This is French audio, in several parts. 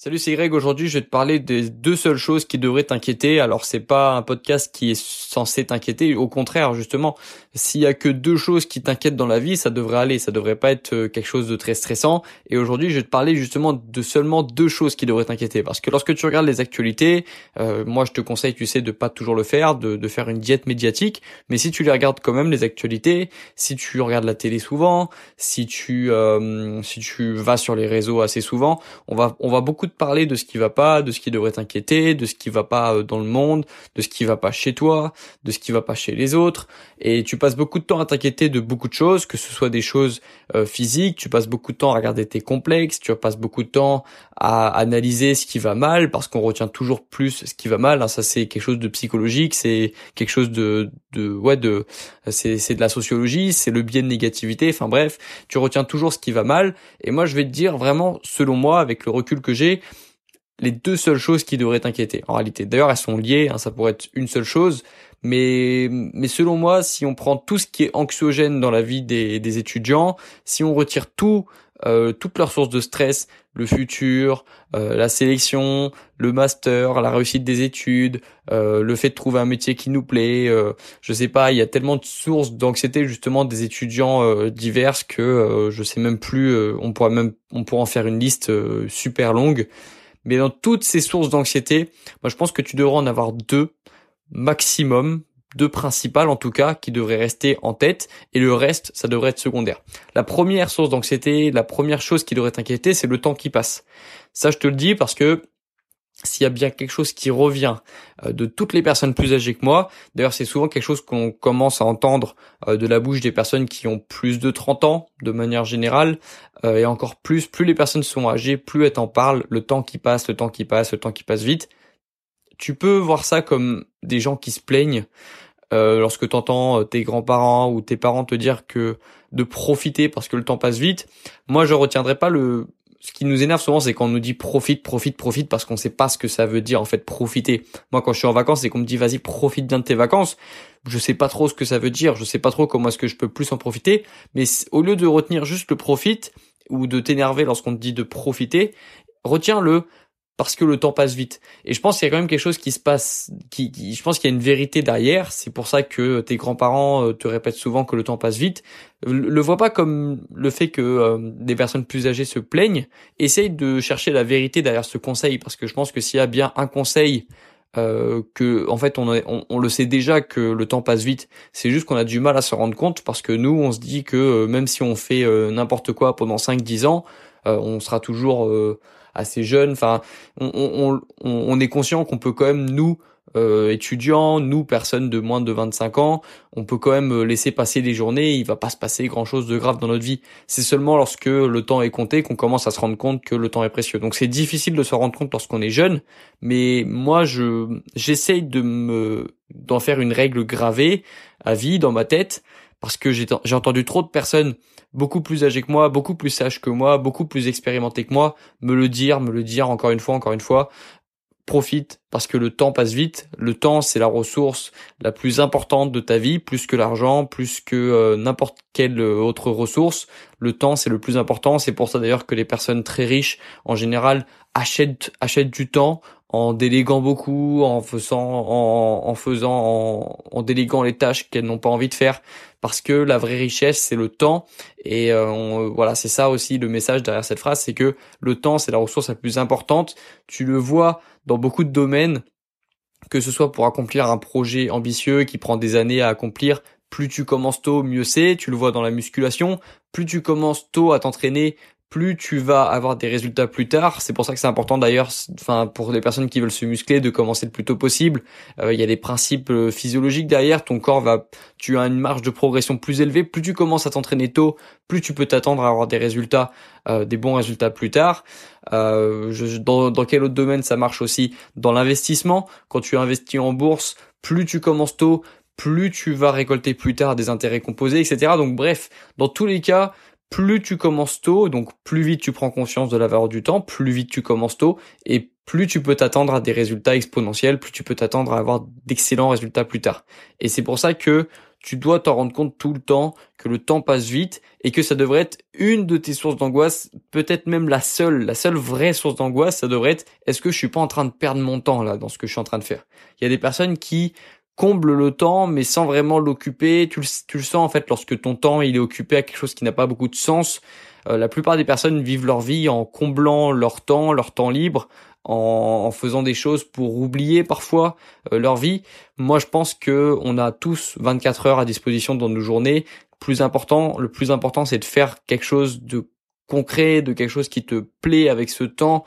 Salut, c'est Greg. Aujourd'hui, je vais te parler des deux seules choses qui devraient t'inquiéter. Alors, c'est pas un podcast qui est censé t'inquiéter. Au contraire, justement, s'il y a que deux choses qui t'inquiètent dans la vie, ça devrait aller. Ça devrait pas être euh, quelque chose de très stressant. Et aujourd'hui, je vais te parler justement de seulement deux choses qui devraient t'inquiéter. Parce que lorsque tu regardes les actualités, euh, moi, je te conseille, tu sais, de pas toujours le faire, de, de faire une diète médiatique. Mais si tu les regardes quand même les actualités, si tu regardes la télé souvent, si tu euh, si tu vas sur les réseaux assez souvent, on va on va beaucoup de parler de ce qui va pas, de ce qui devrait t'inquiéter, de ce qui va pas euh, dans le monde, de ce qui va pas chez toi, de ce qui va pas chez les autres. Et tu passes beaucoup de temps à t'inquiéter de beaucoup de choses, que ce soit des choses euh, physiques, tu passes beaucoup de temps à regarder tes complexes, tu passes beaucoup de temps à analyser ce qui va mal, parce qu'on retient toujours plus ce qui va mal. Hein. ça c'est quelque chose de psychologique, c'est quelque chose de, de ouais de c'est c'est de la sociologie, c'est le biais de négativité. Enfin bref, tu retiens toujours ce qui va mal. Et moi je vais te dire vraiment, selon moi, avec le recul que j'ai, les deux seules choses qui devraient t'inquiéter. En réalité, d'ailleurs, elles sont liées. Hein, ça pourrait être une seule chose, mais mais selon moi, si on prend tout ce qui est anxiogène dans la vie des, des étudiants, si on retire tout euh, toutes leurs sources de stress, le futur, euh, la sélection, le master, la réussite des études, euh, le fait de trouver un métier qui nous plaît, euh, je sais pas, il y a tellement de sources d'anxiété justement des étudiants euh, diverses que je sais même plus, on pourrait même on pourrait en faire une liste super longue. Mais dans toutes ces sources d'anxiété, moi je pense que tu devrais en avoir deux maximum, deux principales en tout cas, qui devraient rester en tête, et le reste, ça devrait être secondaire. La première source d'anxiété, la première chose qui devrait t'inquiéter, c'est le temps qui passe. Ça je te le dis parce que s'il y a bien quelque chose qui revient euh, de toutes les personnes plus âgées que moi, d'ailleurs c'est souvent quelque chose qu'on commence à entendre euh, de la bouche des personnes qui ont plus de 30 ans de manière générale, euh, et encore plus, plus les personnes sont âgées, plus elles t'en parlent, le temps qui passe, le temps qui passe, le temps qui passe vite. Tu peux voir ça comme des gens qui se plaignent lorsque tu entends tes grands-parents ou tes parents te dire que de profiter parce que le temps passe vite. Moi je retiendrai pas le ce qui nous énerve souvent, c'est quand on nous dit profite, profite, profite, parce qu'on sait pas ce que ça veut dire en fait profiter. Moi, quand je suis en vacances et qu'on me dit vas-y profite bien de tes vacances, je sais pas trop ce que ça veut dire, je sais pas trop comment est-ce que je peux plus en profiter. Mais au lieu de retenir juste le profite ou de t'énerver lorsqu'on te dit de profiter, retiens le parce que le temps passe vite. Et je pense qu'il y a quand même quelque chose qui se passe, qui, je pense qu'il y a une vérité derrière. C'est pour ça que tes grands-parents euh, te répètent souvent que le temps passe vite. Le vois pas comme le fait que euh, des personnes plus âgées se plaignent. Essaye de chercher la vérité derrière ce conseil, parce que je pense que s'il y a bien un conseil euh, que en fait on, on, le sait déjà que le temps passe vite. C'est juste qu'on a du mal à se rendre compte parce que nous on se dit que euh, même si on fait n'importe quoi pendant 5-10 ans, on sera toujours assez jeune. Enfin, on, on, est conscient qu'on peut quand même nous euh, étudiants, nous personnes de moins de 25 ans, on peut quand même laisser passer des journées. Il va pas se passer grand chose de grave dans notre vie. C'est seulement lorsque le temps est compté qu'on commence à se rendre compte que le temps est précieux. Donc c'est difficile de se rendre compte lorsqu'on est jeune. Mais moi, je j'essaye de me d'en faire une règle gravée à vie dans ma tête parce que j'ai entendu trop de personnes beaucoup plus âgées que moi, beaucoup plus sages que moi, beaucoup plus expérimentées que moi me le dire, me le dire encore une fois, encore une fois. Profite parce que le temps passe vite. Le temps, c'est la ressource la plus importante de ta vie, plus que l'argent, plus que euh, n'importe quelle autre ressource. Le temps, c'est le plus important. C'est pour ça d'ailleurs que les personnes très riches, en général, achètent, achètent du temps en déléguant beaucoup, en faisant, en, en faisant, en, en déléguant les tâches qu'elles n'ont pas envie de faire, parce que la vraie richesse c'est le temps et euh, voilà c'est ça aussi le message derrière cette phrase, c'est que le temps c'est la ressource la plus importante. Tu le vois dans beaucoup de domaines, que ce soit pour accomplir un projet ambitieux qui prend des années à accomplir, plus tu commences tôt, mieux c'est. Tu le vois dans la musculation. Plus tu commences tôt à t'entraîner, plus tu vas avoir des résultats plus tard. C'est pour ça que c'est important d'ailleurs, enfin pour les personnes qui veulent se muscler, de commencer le plus tôt possible. Euh, il y a des principes euh, physiologiques derrière. Ton corps va, tu as une marge de progression plus élevée. Plus tu commences à t'entraîner tôt, plus tu peux t'attendre à avoir des résultats, euh, des bons résultats plus tard. Dans, dans quel autre domaine ça marche aussi? Dans l'investissement, quand tu investis en bourse, plus tu commences tôt, plus tu vas récolter plus tard des intérêts composés, etc. Donc bref, dans tous les cas, plus tu commences tôt, donc plus vite tu prends conscience de la valeur du temps, plus vite tu commences tôt, et plus tu peux t'attendre à des résultats exponentiels, plus tu peux t'attendre à avoir d'excellents résultats plus tard. Et c'est pour ça que tu dois t'en rendre compte tout le temps que le temps passe vite et que ça devrait être une de tes sources d'angoisse, peut-être même la seule, la seule vraie source d'angoisse, ça devrait être est-ce que je suis pas en train de perdre mon temps là dans ce que je suis en train de faire? Il y a des personnes qui comblent le temps mais sans vraiment l'occuper, tu le, tu le sens en fait lorsque ton temps il est occupé à quelque chose qui n'a pas beaucoup de sens. Euh, la plupart des personnes vivent leur vie en comblant leur temps, leur temps libre, en, faisant des choses pour oublier parfois euh, leur vie. Moi, je pense que on a tous 24 heures à disposition dans nos journées. Plus important, le plus important, c'est de faire quelque chose de concret, de quelque chose qui te plaît avec ce temps.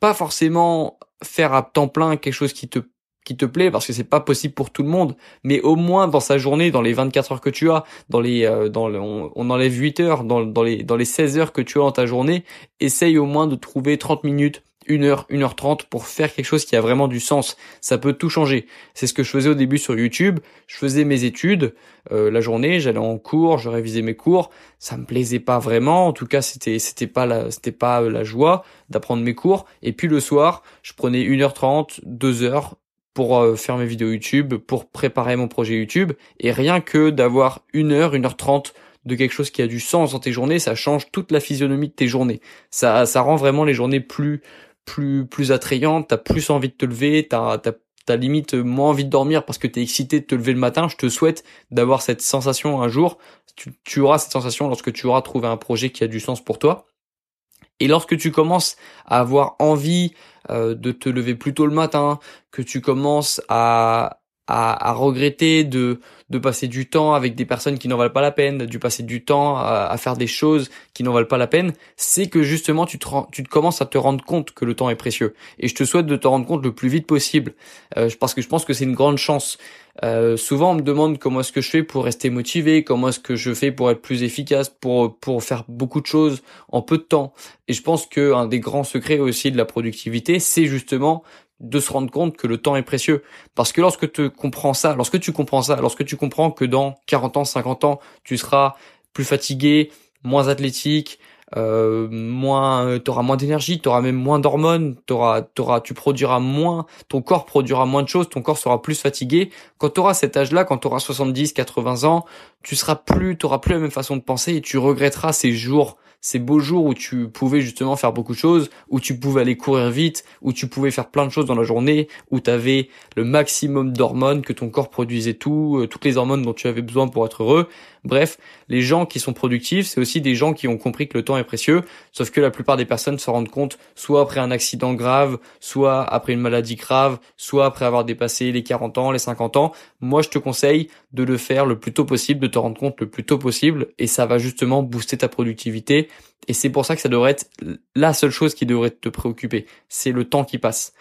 Pas forcément faire à temps plein quelque chose qui te qui te plaît parce que c'est pas possible pour tout le monde mais au moins dans sa journée dans les 24 heures que tu as dans les euh, dans on, on, enlève 8 heures dans, dans les dans les 16 heures que tu as dans ta journée essaye au moins de trouver 30 minutes une heure, une heure trente pour faire quelque chose qui a vraiment du sens. Ça peut tout changer. C'est ce que je faisais au début sur YouTube. Je faisais mes études euh, la journée, j'allais en cours, je révisais mes cours. Ça me plaisait pas vraiment. En tout cas, c'était c'était pas la c'était pas la joie d'apprendre mes cours. Et puis le soir, je prenais une heure trente, deux heures pour euh, faire mes vidéos YouTube, pour préparer mon projet YouTube. Et rien que d'avoir une heure, une heure trente de quelque chose qui a du sens dans tes journées, ça change toute la physionomie de tes journées. Ça, ça rend vraiment les journées plus, plus plus attrayante, t'as plus envie de te lever, t'as t'as limite moins envie de dormir parce que t'es excité de te lever le matin. Je te souhaite d'avoir cette sensation un jour. Tu, tu auras cette sensation lorsque tu auras trouvé un projet qui a du sens pour toi. Et lorsque tu commences à avoir envie euh, de te lever plus tôt le matin, que tu commences à, à, regretter de, de passer du temps avec des personnes qui n'en valent pas la peine, de passer du temps à, à faire des choses qui n'en valent pas la peine, c'est que justement tu te, tu commences à te rendre compte que le temps est précieux. Et je te souhaite de te rendre compte le plus vite possible, euh, parce que je pense que c'est une grande chance. Euh, souvent on me demande comment est-ce que je fais pour rester motivé, comment est-ce que je fais pour être plus efficace, pour pour faire beaucoup de choses en peu de temps. Et je pense que un des grands secrets aussi de la productivité, c'est justement de se rendre compte que le temps est précieux. Parce que lorsque tu comprends ça, lorsque tu comprends ça, lorsque tu comprends que dans 40 ans, 50 ans, tu seras plus fatigué, moins athlétique, euh, moins, t'auras moins d'énergie, t'auras même moins d'hormones, t'auras, t'auras, tu produiras moins, ton corps produira moins de choses, ton corps sera plus fatigué. Quand t'auras cet âge-là, quand t'auras 70, 80 ans, tu seras plus, t'auras plus la même façon de penser et tu regretteras ces jours ces beaux jours où tu pouvais justement faire beaucoup de choses, où tu pouvais aller courir vite, où tu pouvais faire plein de choses dans la journée, où tu avais le maximum d'hormones, que ton corps produisait tout, euh, toutes les hormones dont tu avais besoin pour être heureux. Bref, les gens qui sont productifs, c'est aussi des gens qui ont compris que le temps est précieux, sauf que la plupart des personnes se rendent compte soit après un accident grave, soit après une maladie grave, soit après avoir dépassé les 40 ans, les 50 ans. Moi, je te conseille de le faire le plus tôt possible, de te rendre compte le plus tôt possible, et ça va justement booster ta productivité. Et c'est pour ça que ça devrait être la seule chose qui devrait te préoccuper. C'est le temps qui passe.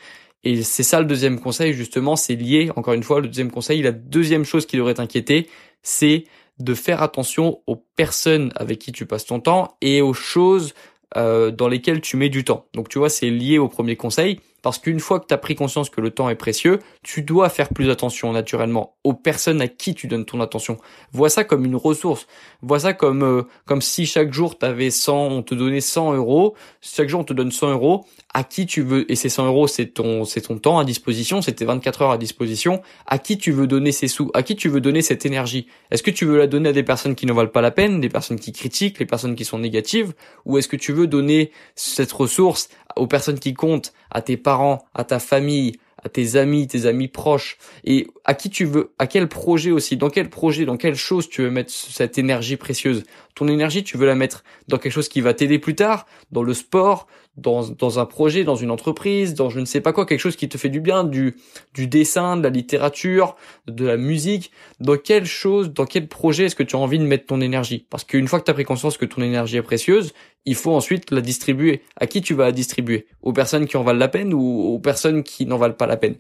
Et c'est ça le deuxième conseil, justement, c'est lié, encore une fois, le deuxième conseil, la deuxième chose qui devrait t'inquiéter, c'est de faire attention aux personnes avec qui tu passes ton temps et aux choses euh, dans lesquelles tu mets du temps. Donc tu vois, c'est lié au premier conseil. Parce qu'une fois que tu as pris conscience que le temps est précieux, tu dois faire plus attention naturellement aux personnes à qui tu donnes ton attention. Vois ça comme une ressource. Vois ça comme euh, comme si chaque jour t'avais 100, on te donnait 100 euros. Chaque jour on te donne 100 euros. À qui tu veux et ces 100 euros c'est ton c'est ton temps à disposition, c'est tes 24 heures à disposition. À qui tu veux donner ces sous À qui tu veux donner cette énergie? Est-ce que tu veux la donner à des personnes qui ne valent pas la peine, des personnes qui critiquent, les personnes qui sont négatives, ou est-ce que tu veux donner cette ressource aux personnes qui comptent, à tes parents, à ta famille, à tes amis, tes amis proches, et à qui tu veux, à quel projet aussi, dans quel projet, dans quelle chose tu veux mettre cette énergie précieuse. Ton énergie, tu veux la mettre dans quelque chose qui va t'aider plus tard, dans le sport, dans, dans un projet, dans une entreprise, dans je ne sais pas quoi, quelque chose qui te fait du bien, du, du dessin, de la littérature, de la musique. Dans quelle chose, dans quel projet est-ce que tu as envie de mettre ton énergie? Parce qu'une fois que tu as pris conscience que ton énergie est précieuse, il faut ensuite la distribuer. À qui tu vas la distribuer? Aux personnes qui en valent la peine ou aux personnes qui n'en valent pas la peine?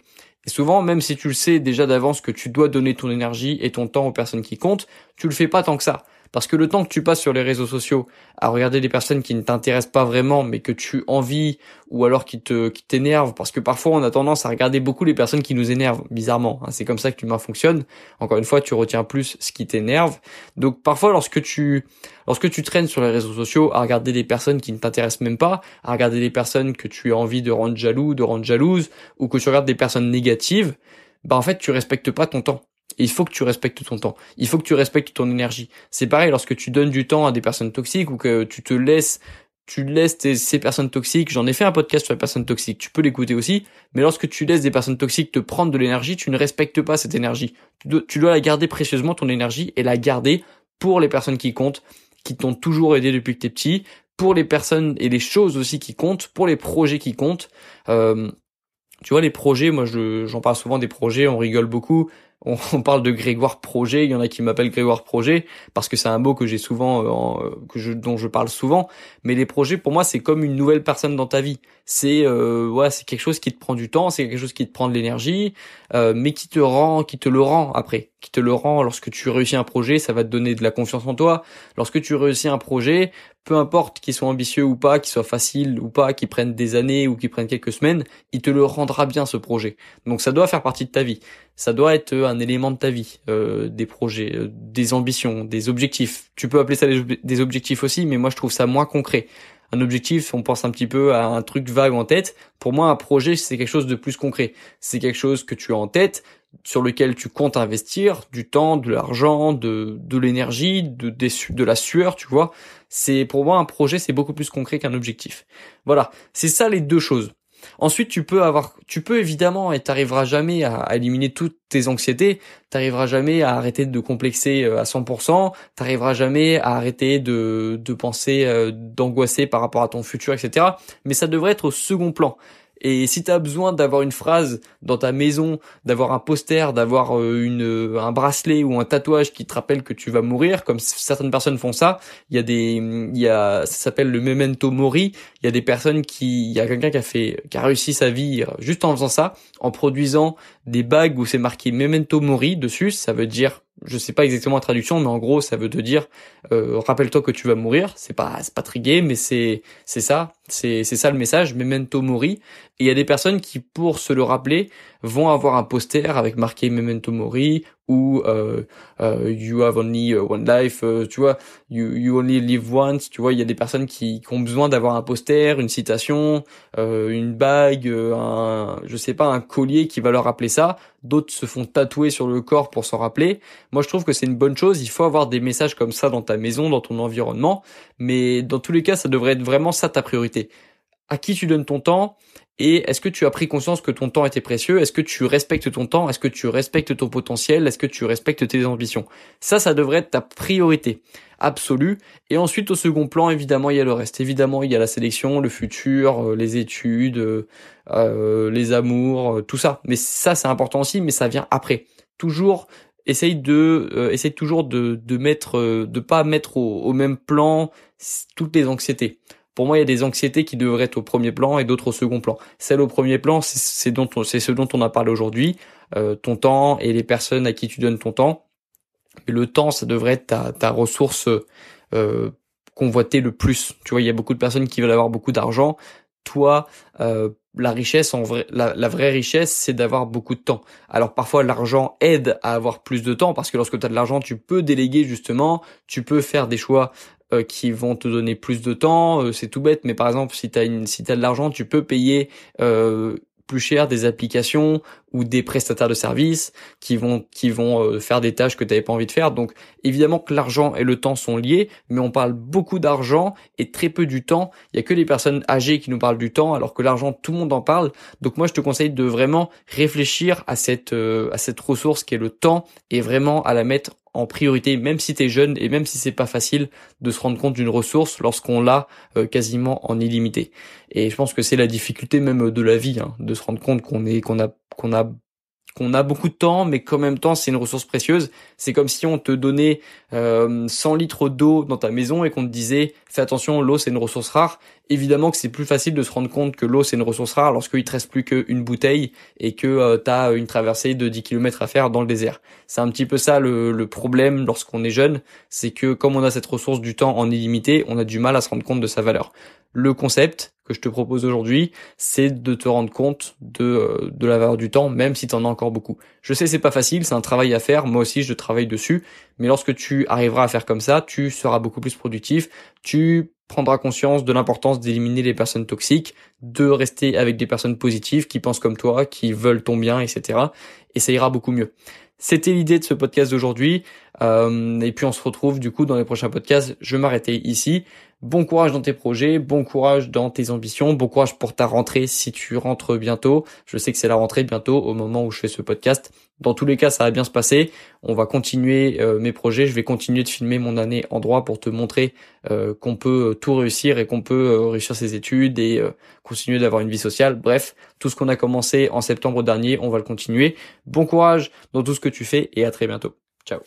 Et souvent, même si tu le sais déjà d'avance que tu dois donner ton énergie et ton temps aux personnes qui comptent, tu le fais pas tant que ça. Parce que le temps que tu passes sur les réseaux sociaux à regarder des personnes qui ne t'intéressent pas vraiment, mais que tu envies, ou alors qui te qui t'énervent, parce que parfois on a tendance à regarder beaucoup les personnes qui nous énervent, bizarrement. Hein. c'est comme ça que l'humain fonctionne. Encore une fois, tu retiens plus ce qui t'énerve. Donc parfois, lorsque tu lorsque tu traînes sur les réseaux sociaux à regarder des personnes qui ne t'intéressent même pas, à regarder des personnes que tu as envie de rendre jaloux, de rendre jalouse, ou que tu regardes des personnes négatives, bah en fait tu respectes pas ton temps il faut que tu respectes ton temps. Il faut que tu respectes ton énergie. C'est pareil lorsque tu donnes du temps à des personnes toxiques ou que tu te laisses tu laisses ces personnes toxiques, j'en ai fait un podcast sur les personnes toxiques, tu peux l'écouter aussi, mais lorsque tu laisses des personnes toxiques te prendre de l'énergie, tu ne respectes pas cette énergie. Tu dois, la garder précieusement, ton énergie, et la garder pour les personnes qui comptent, qui t'ont toujours aidé depuis que t'es petit, pour les personnes et les choses aussi qui comptent, pour les projets qui comptent. Euh, tu vois, les projets, moi j'en parle souvent des projets, on rigole beaucoup, on, parle de Grégoire Projet, il y en a qui m'appellent Grégoire Projet parce que c'est un mot que j'ai souvent euh, que je dont je parle souvent, mais les projets pour moi c'est comme une nouvelle personne dans ta vie. C'est euh, ouais, c'est quelque chose qui te prend du temps, c'est quelque chose qui te prend de l'énergie, euh, mais qui te rend qui te le rend après, te le rend lorsque tu réussis un projet, ça va te donner de la confiance en toi. Lorsque tu réussis un projet, peu importe qu'ils soient ambitieux ou pas, qu'ils soient faciles ou pas, qu'ils prennent des années ou qu'ils prennent quelques semaines, il te le rendra bien ce projet. Donc ça doit faire partie de ta vie. Ça doit être un élément de ta vie, euh, des projets, euh, des ambitions, des objectifs. Tu peux appeler ça des objectifs aussi, mais moi je trouve ça moins concret. Un objectif, on pense un petit peu à un truc vague en tête. Pour moi, un projet, c'est quelque chose de plus concret. C'est quelque chose que tu as en tête, sur lequel tu comptes investir du temps, de l'argent, de, de l'énergie, de, de la sueur, tu vois. C'est pour moi un projet, c'est beaucoup plus concret qu'un objectif. Voilà, c'est ça les deux choses. Ensuite, tu peux avoir, tu peux évidemment, et t'arriveras jamais à, éliminer toutes tes anxiétés, t'arriveras jamais à arrêter de complexer euh, à 100%, t'arriveras jamais à arrêter de, de penser, euh, d'angoisser par rapport à ton futur, etc. Mais ça devrait être au second plan. Et si tu as besoin d'avoir une phrase dans ta maison, d'avoir un poster, d'avoir euh, une euh, un bracelet ou un tatouage qui te rappelle que tu vas mourir, comme certaines personnes font ça, il y a des il y a ça s'appelle le memento mori, il y a des personnes qui il y a quelqu'un qui a fait qui a réussi sa vie juste en faisant ça, en produisant des bagues où c'est marqué memento mori dessus, ça veut dire je sais pas exactement la traduction, mais en gros, ça veut te dire, euh, rappelle-toi que tu vas mourir. C'est pas, c'est pas trigué, mais c'est, c'est ça, c'est, c'est ça le message. Memento mori. Il y a des personnes qui, pour se le rappeler, vont avoir un poster avec marqué Memento Mori ou euh, euh, You have only uh, one life, euh, tu vois, you, you only live once, tu vois, il y a des personnes qui, qui ont besoin d'avoir un poster, une citation, une bague, un, je sais pas, un collier qui va leur rappeler ça. D'autres se font tatouer sur le corps pour s'en rappeler. Moi, je trouve que c'est une bonne chose. Il faut avoir des messages comme ça dans ta maison, dans ton environnement. Mais dans tous les cas, ça devrait être vraiment ça ta priorité. À qui tu donnes ton temps et est-ce que tu as pris conscience que ton temps était précieux? Est-ce que tu respectes ton temps? Est-ce que tu respectes ton potentiel? Est-ce que tu respectes tes ambitions? Ça, ça devrait être ta priorité absolue. Et ensuite, au second plan, évidemment, il y a le reste. Évidemment, il y a la sélection, le futur, euh, les études, euh, euh, les amours, tout ça. Mais ça, c'est important aussi, mais ça vient après. Toujours essaye de essaye toujours de de mettre de pas mettre au, au même plan toutes les anxiétés pour moi, il y a des anxiétés qui devraient être au premier plan et d'autres au second plan. Celle au premier plan, c'est ce dont on a parlé aujourd'hui, euh, ton temps et les personnes à qui tu donnes ton temps. Le temps, ça devrait être ta, ressource euh, convoitée le plus. Tu vois, il y a beaucoup de personnes qui veulent avoir beaucoup d'argent. Toi, euh, la richesse, la, la vraie richesse, c'est d'avoir beaucoup de temps. Alors parfois, l'argent aide à avoir plus de temps parce que lorsque tu as de l'argent, tu peux déléguer justement, tu peux faire des choix euh, qui vont te donner plus de temps. Euh, c'est tout bête, mais par exemple, si tu as, si as de l'argent, tu peux payer euh, plus cher des applications ou des prestataires de services qui vont qui vont faire des tâches que tu n'avais pas envie de faire. Donc évidemment que l'argent et le temps sont liés, mais on parle beaucoup d'argent et très peu du temps. Il y a que les personnes âgées qui nous parlent du temps alors que l'argent tout le monde en parle. Donc moi je te conseille de vraiment réfléchir à cette à cette ressource qui est le temps et vraiment à la mettre en priorité, même si tu es jeune et même si c'est pas facile de se rendre compte d'une ressource lorsqu'on l'a euh, quasiment en illimité. Et je pense que c'est la difficulté même de la vie, hein, de se rendre compte qu'on est qu'on a qu'on a qu'on a beaucoup de temps, mais qu'en même temps c'est une ressource précieuse. C'est comme si on te donnait euh, 100 litres d'eau dans ta maison et qu'on te disait fais attention, l'eau c'est une ressource rare. Évidemment que c'est plus facile de se rendre compte que l'eau c'est une ressource rare lorsqu'il te reste plus qu'une bouteille et que euh, tu as une traversée de 10 km à faire dans le désert. C'est un petit peu ça le, le problème lorsqu'on est jeune, c'est que comme on a cette ressource du temps en illimité, on a du mal à se rendre compte de sa valeur. Le concept, que je te propose aujourd'hui, c'est de te rendre compte de, euh, de la valeur du temps, même si tu en as encore beaucoup. Je sais c'est pas facile, c'est un travail à faire, moi aussi je travaille dessus, mais lorsque tu arriveras à faire comme ça, tu seras beaucoup plus productif, tu prendras conscience de l'importance d'éliminer les personnes toxiques, de rester avec des personnes positives qui pensent comme toi, qui veulent ton bien, etc. Et ça ira beaucoup mieux. C'était l'idée de ce podcast d'aujourd'hui. Euh, et puis on se retrouve du coup dans les prochains podcasts. Je vais m'arrêter ici. Bon courage dans tes projets, bon courage dans tes ambitions, bon courage pour ta rentrée si tu rentres bientôt. Je sais que c'est la rentrée bientôt au moment où je fais ce podcast. Dans tous les cas, ça va bien se passer. On va continuer euh, mes projets. Je vais continuer de filmer mon année en droit pour te montrer euh, qu'on peut tout réussir et qu'on peut réussir ses études et continuer d'avoir une vie sociale. Bref, tout ce qu'on a commencé en septembre dernier, on va le continuer. Bon courage dans tout ce que tu fais et à très bientôt. Ciao